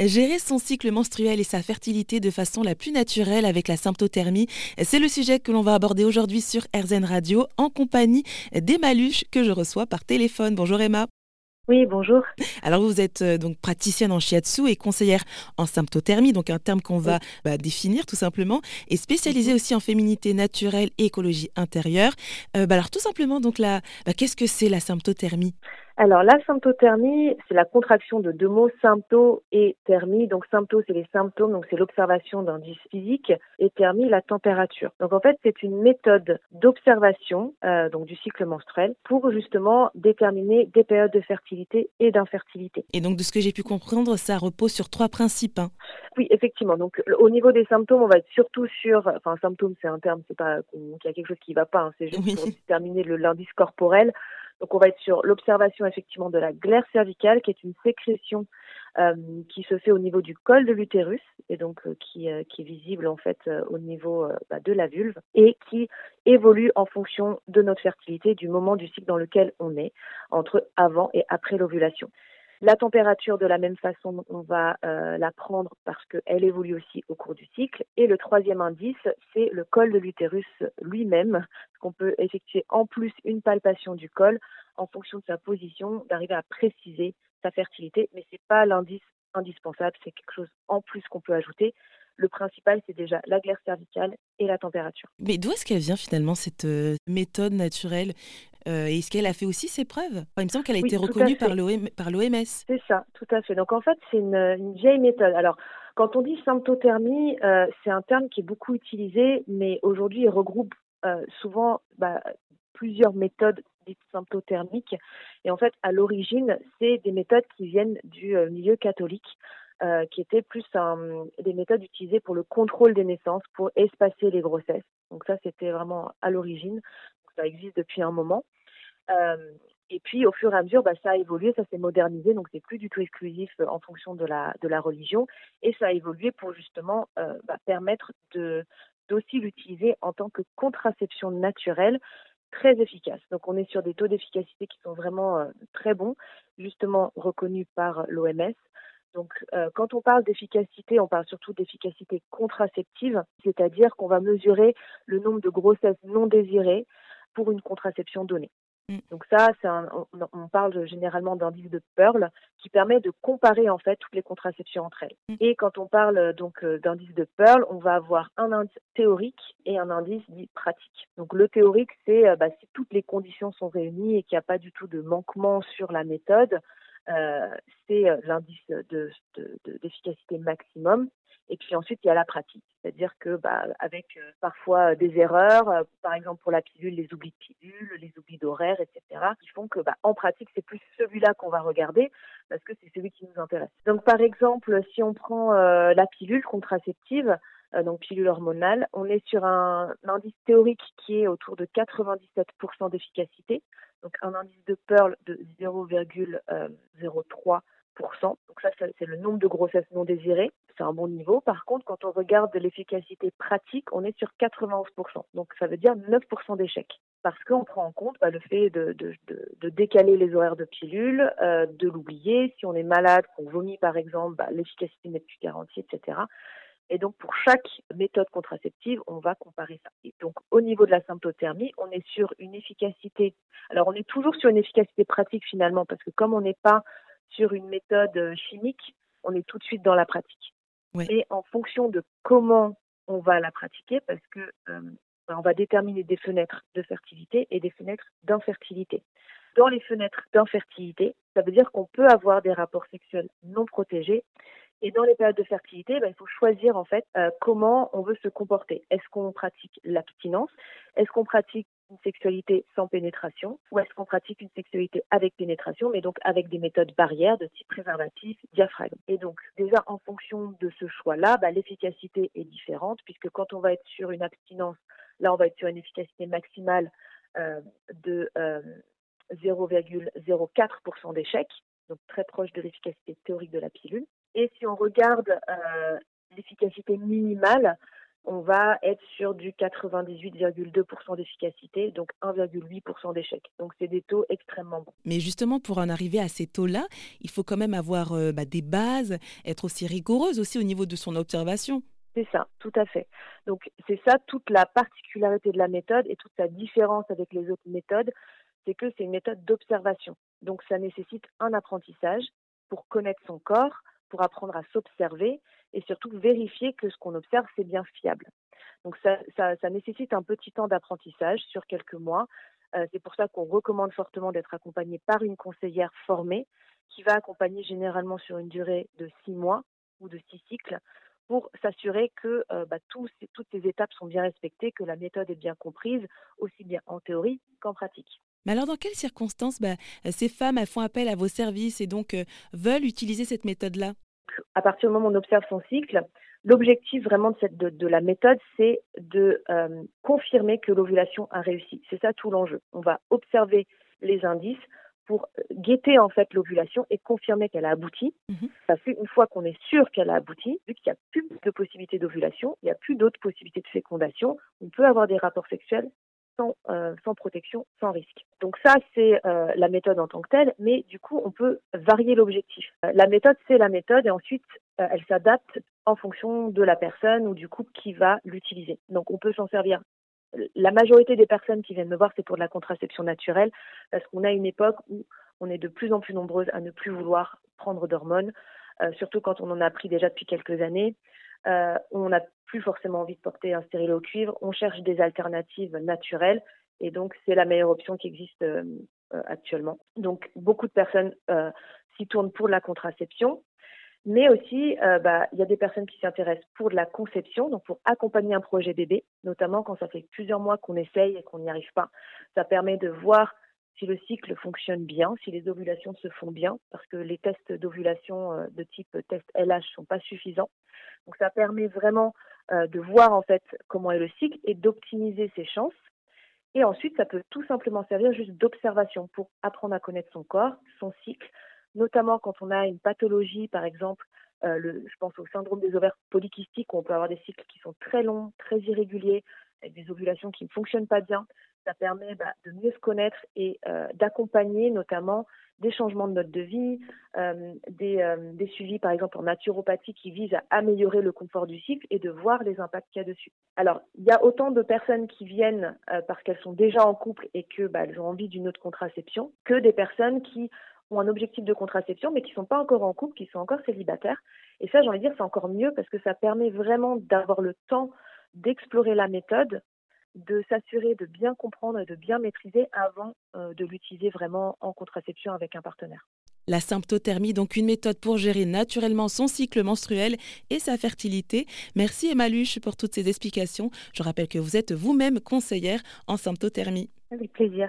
Gérer son cycle menstruel et sa fertilité de façon la plus naturelle avec la symptothermie, c'est le sujet que l'on va aborder aujourd'hui sur RZN Radio en compagnie d'Emma Luche que je reçois par téléphone. Bonjour Emma. Oui, bonjour. Alors vous êtes euh, donc praticienne en shiatsu et conseillère en symptothermie, donc un terme qu'on va bah, définir tout simplement, et spécialisée mhm. aussi en féminité naturelle et écologie intérieure. Euh, bah, alors tout simplement, donc là, bah, qu'est-ce que c'est la symptothermie? Alors la symptothermie, c'est la contraction de deux mots, sympto et thermie. Donc sympto, c'est les symptômes, donc c'est l'observation d'indices physiques, et thermie, la température. Donc en fait, c'est une méthode d'observation euh, donc du cycle menstruel pour justement déterminer des périodes de fertilité et d'infertilité. Et donc de ce que j'ai pu comprendre, ça repose sur trois principes. Hein. Oui, effectivement. Donc au niveau des symptômes, on va être surtout sur, enfin symptômes, c'est un terme, c'est pas qu'il y a quelque chose qui va pas, hein. c'est juste pour déterminer l'indice corporel. Donc on va être sur l'observation effectivement de la glaire cervicale, qui est une sécrétion euh, qui se fait au niveau du col de l'utérus et donc euh, qui, euh, qui, est visible en fait au niveau bah, de la vulve et qui évolue en fonction de notre fertilité, du moment du cycle dans lequel on est, entre avant et après l'ovulation. La température, de la même façon, on va euh, la prendre parce qu'elle évolue aussi au cours du cycle. Et le troisième indice, c'est le col de l'utérus lui-même, qu'on peut effectuer en plus une palpation du col en fonction de sa position, d'arriver à préciser sa fertilité. Mais ce n'est pas l'indice indispensable, c'est quelque chose en plus qu'on peut ajouter. Le principal, c'est déjà la glaire cervicale et la température. Mais d'où est-ce qu'elle vient finalement cette euh, méthode naturelle? Euh, Est-ce qu'elle a fait aussi ses preuves Il me semble qu'elle a été reconnue par l'OMS. C'est ça, tout à fait. Donc en fait, c'est une, vieille méthode. Alors, quand on dit symptothermie, euh, c'est un terme qui est beaucoup utilisé, mais aujourd'hui, il regroupe souvent bah, plusieurs méthodes dites symptothermiques. Et en fait, à l'origine, c'est des méthodes qui viennent du milieu catholique. Euh, qui étaient plus des méthodes utilisées pour le contrôle des naissances, pour espacer les grossesses. Donc ça, c'était vraiment à l'origine. Ça existe depuis un moment. Euh, et puis, au fur et à mesure, bah, ça a évolué, ça s'est modernisé, donc c'est plus du tout exclusif euh, en fonction de la, religion. Et ça a évolué pour justement bah, permettre de, d'aussi l'utiliser en tant que contraception naturelle très efficace. Donc on est sur des taux d'efficacité qui sont vraiment très bons, justement reconnus par l'OMS. Donc, euh, quand on parle d'efficacité, on parle surtout d'efficacité contraceptive, c'est-à-dire qu'on va mesurer le nombre de grossesses non désirées pour une contraception donnée. Mm. Donc ça, on, parle généralement d'indice de Pearl qui permet de comparer en fait toutes les contraceptions entre elles. Mm. Et quand on parle donc euh, d'indice de Pearl, on va avoir un indice théorique et un indice dit pratique. Donc le théorique, c'est euh, bah, si toutes les conditions sont réunies et qu'il n'y a pas du tout de manquement sur la méthode, euh, c'est euh, l'indice d'efficacité de, maximum. Et puis ensuite, il y a la pratique, c'est-à-dire que bah, avec euh, parfois des erreurs, par exemple pour la pilule, les oublis de pilule, les oublis d'horaire, etc., qui font que bah, en pratique, c'est plus celui-là qu'on va regarder parce que c'est celui qui nous intéresse. Donc par exemple, si on prend la pilule contraceptive, donc pilule hormonale, on est sur un, indice théorique qui est autour de 97% d'efficacité donc un indice de Pearl de 0,03%. Donc ça, c'est le nombre de grossesses non désirées. C'est un bon niveau. Par contre, quand on regarde l'efficacité pratique, on est sur 91%. Donc ça veut dire 9% d'échecs. Parce qu'on prend en compte bah, le fait de, décaler les horaires de pilule, euh, de l'oublier. Si on est malade, qu'on vomit par exemple, bah, l'efficacité n'est plus garantie, etc. Et donc, pour chaque méthode contraceptive, on va comparer ça. Et donc, au niveau de la symptothermie, on est sur une efficacité. Alors, on est toujours sur une efficacité pratique finalement, parce que comme on n'est pas sur une méthode euh, chimique, on est tout de suite dans la pratique. Et en fonction de comment on va la pratiquer, parce que euh, on va déterminer des fenêtres de fertilité et des fenêtres d'infertilité. Dans les fenêtres d'infertilité, ça veut dire qu'on peut avoir des rapports sexuels non protégés et dans les périodes de fertilité, ben, il faut choisir en fait euh, comment on veut se comporter. Est-ce qu'on pratique l'abstinence? Est-ce qu'on pratique une sexualité sans pénétration? Ou est-ce qu'on pratique une sexualité avec pénétration, mais donc avec des méthodes barrières de type préservatif, diaphragme? Et donc déjà en fonction de ce choix-là, ben, l'efficacité est différente puisque quand on va être sur une abstinence, là on va être sur une efficacité maximale euh, de euh, 0,04% d'échec, donc très proche de l'efficacité théorique de la pilule. Et si on regarde euh, l'efficacité minimale, on va être sur du 98,2% d'efficacité, donc 1,8% d'échec. Donc c'est des taux extrêmement bons. Mais justement, pour en arriver à ces taux-là, il faut quand même avoir euh, bah, des bases, être aussi rigoureuse aussi au niveau de son observation. C'est ça, tout à fait. Donc c'est ça toute la particularité de la méthode et toute sa différence avec les autres méthodes, c'est que c'est une méthode d'observation. Donc ça nécessite un apprentissage pour connaître son corps, pour apprendre à s'observer et surtout vérifier que ce qu'on observe, c'est bien fiable. Donc ça, nécessite un petit temps d'apprentissage sur quelques mois. Euh, c'est pour ça qu'on recommande fortement d'être accompagné par une conseillère formée qui va accompagner généralement sur une durée de six mois ou de six cycles pour s'assurer que euh, bah, toutes ces étapes sont bien respectées, que la méthode est bien comprise, aussi bien en théorie qu'en pratique. Mais alors, dans quelles circonstances bah, ces femmes font appel à vos services et donc euh, veulent utiliser cette méthode-là? À partir du moment où on observe son cycle, l'objectif vraiment de, cette, de, la méthode, c'est de euh, confirmer que l'ovulation a réussi. C'est ça tout l'enjeu. On va observer les indices pour euh, guetter en fait l'ovulation et confirmer qu'elle a abouti. Mhm. Parce qu'une fois qu'on est sûr qu'elle a abouti, vu qu'il n'y a plus de possibilités d'ovulation, il n'y a plus d'autres possibilités de fécondation, on peut avoir des rapports sexuels euh, sans, protection, sans risque. Donc ça, c'est euh, la méthode en tant que telle, mais du coup, on peut varier l'objectif. Euh, la méthode, c'est la méthode, et ensuite, elle s'adapte en fonction de la personne ou du couple qui va l'utiliser. Donc on peut s'en servir. La majorité des personnes qui viennent me voir, c'est pour de la contraception naturelle, parce qu'on a une époque où on est de plus en plus nombreuses à ne plus vouloir prendre d'hormones, surtout quand on en a pris déjà depuis quelques années. On a plus forcément envie de porter un stérilet au cuivre. On cherche des alternatives naturelles et donc c'est la meilleure option qui existe euh, euh, actuellement. Donc beaucoup de personnes euh, s'y tournent pour la contraception, mais aussi bah, il y a des personnes qui s'intéressent pour de la conception, donc pour accompagner un projet bébé, notamment quand ça fait plusieurs mois qu'on essaye et qu'on n'y arrive pas. Ça permet de voir si le cycle fonctionne bien, si les ovulations se font bien, parce que les tests d'ovulation de type test LH sont pas suffisants. Donc ça permet vraiment euh, de voir en fait comment est le cycle et d'optimiser ses chances. Et ensuite, ça peut tout simplement servir juste d'observation pour apprendre à connaître son corps, son cycle, notamment quand on a une pathologie, par exemple, euh, je pense au syndrome des ovaires polykystiques, où on peut avoir des cycles qui sont très longs, très irréguliers, avec des ovulations qui ne fonctionnent pas bien. Ça permet bah, de mieux se connaître et euh, d'accompagner notamment des changements de mode de vie, euh, des, euh, des, suivis par exemple en naturopathie qui visent à améliorer le confort du cycle et de voir les impacts qu'il y a dessus. Alors, il y a autant de personnes qui viennent parce qu'elles sont déjà en couple et que bah, ont envie d'une autre contraception que des personnes qui ont un objectif de contraception mais qui ne sont pas encore en couple, qui sont encore célibataires. Et ça, j'ai envie de dire, c'est encore mieux parce que ça permet vraiment d'avoir le temps d'explorer la méthode de s'assurer de bien comprendre et de bien maîtriser avant euh, de l'utiliser vraiment en contraception avec un partenaire. La symptothermie, donc une méthode pour gérer naturellement son cycle menstruel et sa fertilité. Merci Emmaluche pour toutes ces explications. Je rappelle que vous êtes vous-même conseillère en symptothermie. Avec plaisir.